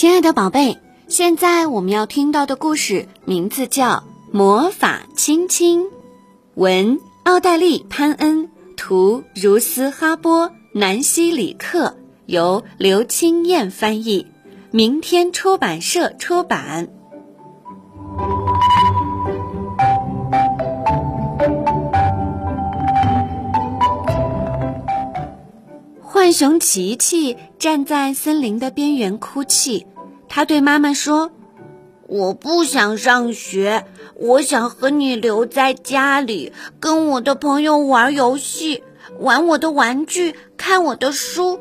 亲爱的宝贝，现在我们要听到的故事名字叫《魔法亲亲》，文奥黛丽·潘恩，图如斯哈波，南希·里克，由刘清燕翻译，明天出版社出版。浣熊琪琪站在森林的边缘哭泣。他对妈妈说：“我不想上学，我想和你留在家里，跟我的朋友玩游戏，玩我的玩具，看我的书，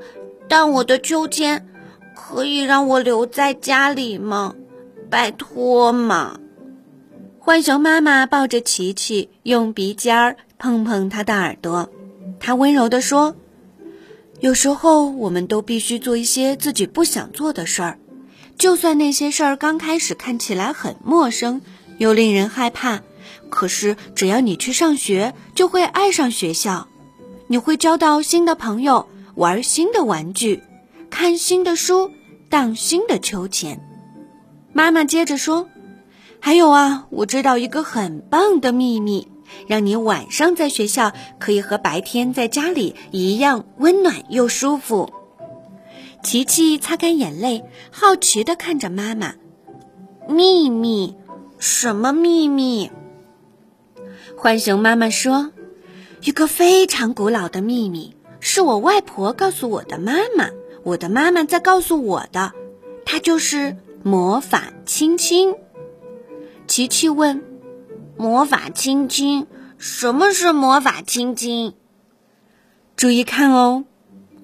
荡我的秋千。可以让我留在家里吗？拜托嘛！”浣熊妈妈抱着琪琪，用鼻尖儿碰碰他的耳朵。他温柔地说：“有时候，我们都必须做一些自己不想做的事儿。”就算那些事儿刚开始看起来很陌生，又令人害怕，可是只要你去上学，就会爱上学校。你会交到新的朋友，玩新的玩具，看新的书，荡新的秋千。妈妈接着说：“还有啊，我知道一个很棒的秘密，让你晚上在学校可以和白天在家里一样温暖又舒服。”琪琪擦干眼泪，好奇地看着妈妈。秘密？什么秘密？浣熊妈妈说：“一个非常古老的秘密，是我外婆告诉我的妈妈，我的妈妈在告诉我的。它就是魔法亲亲。”琪琪问：“魔法亲亲？什么是魔法亲亲？”注意看哦。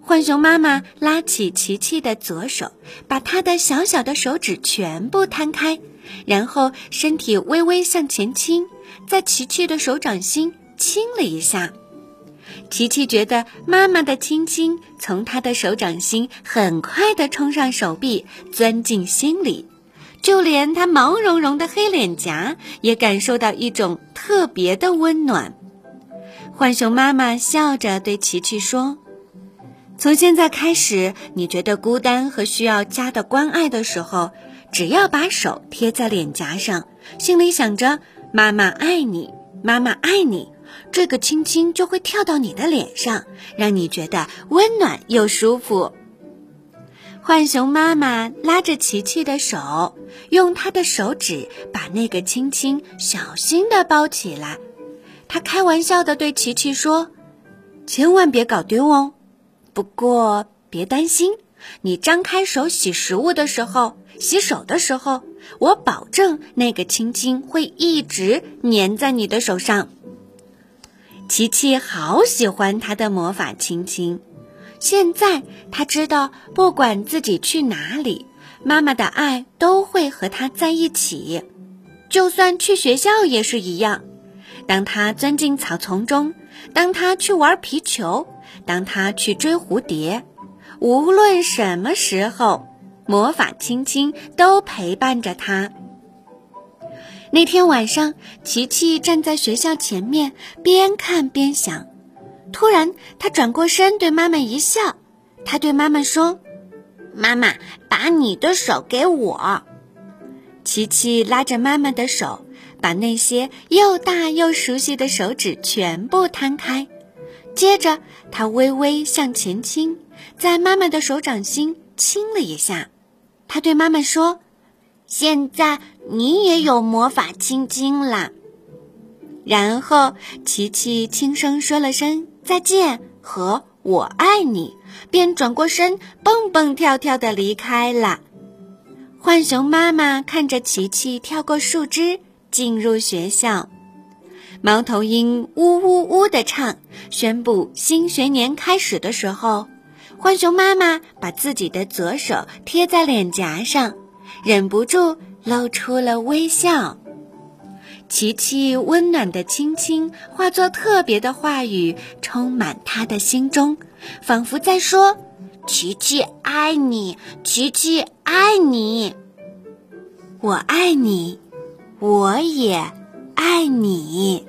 浣熊妈妈拉起琪琪的左手，把她的小小的手指全部摊开，然后身体微微向前倾，在琪琪的手掌心亲了一下。琪琪觉得妈妈的亲亲从她的手掌心很快地冲上手臂，钻进心里，就连她毛茸茸的黑脸颊也感受到一种特别的温暖。浣熊妈妈笑着对琪琪说。从现在开始，你觉得孤单和需要家的关爱的时候，只要把手贴在脸颊上，心里想着“妈妈爱你，妈妈爱你”，这个亲亲就会跳到你的脸上，让你觉得温暖又舒服。浣熊妈妈拉着琪琪的手，用她的手指把那个青青小心地包起来。她开玩笑地对琪琪说：“千万别搞丢哦。”不过别担心，你张开手洗食物的时候、洗手的时候，我保证那个青青会一直粘在你的手上。琪琪好喜欢他的魔法亲亲，现在他知道，不管自己去哪里，妈妈的爱都会和他在一起，就算去学校也是一样。当他钻进草丛中，当他去玩皮球。当他去追蝴蝶，无论什么时候，魔法亲亲都陪伴着他。那天晚上，琪琪站在学校前面，边看边想。突然，他转过身对妈妈一笑，他对妈妈说：“妈妈，把你的手给我。”琪琪拉着妈妈的手，把那些又大又熟悉的手指全部摊开。接着，他微微向前倾，在妈妈的手掌心亲了一下。他对妈妈说：“现在你也有魔法亲亲啦。”然后，琪琪轻声说了声再见和我爱你，便转过身，蹦蹦跳跳的离开了。浣熊妈妈看着琪琪跳过树枝，进入学校。猫头鹰呜呜呜地唱，宣布新学年开始的时候，浣熊妈妈把自己的左手贴在脸颊上，忍不住露出了微笑。琪琪温暖的亲亲化作特别的话语，充满他的心中，仿佛在说：“琪琪爱你，琪琪爱你，我爱你，我也爱你。”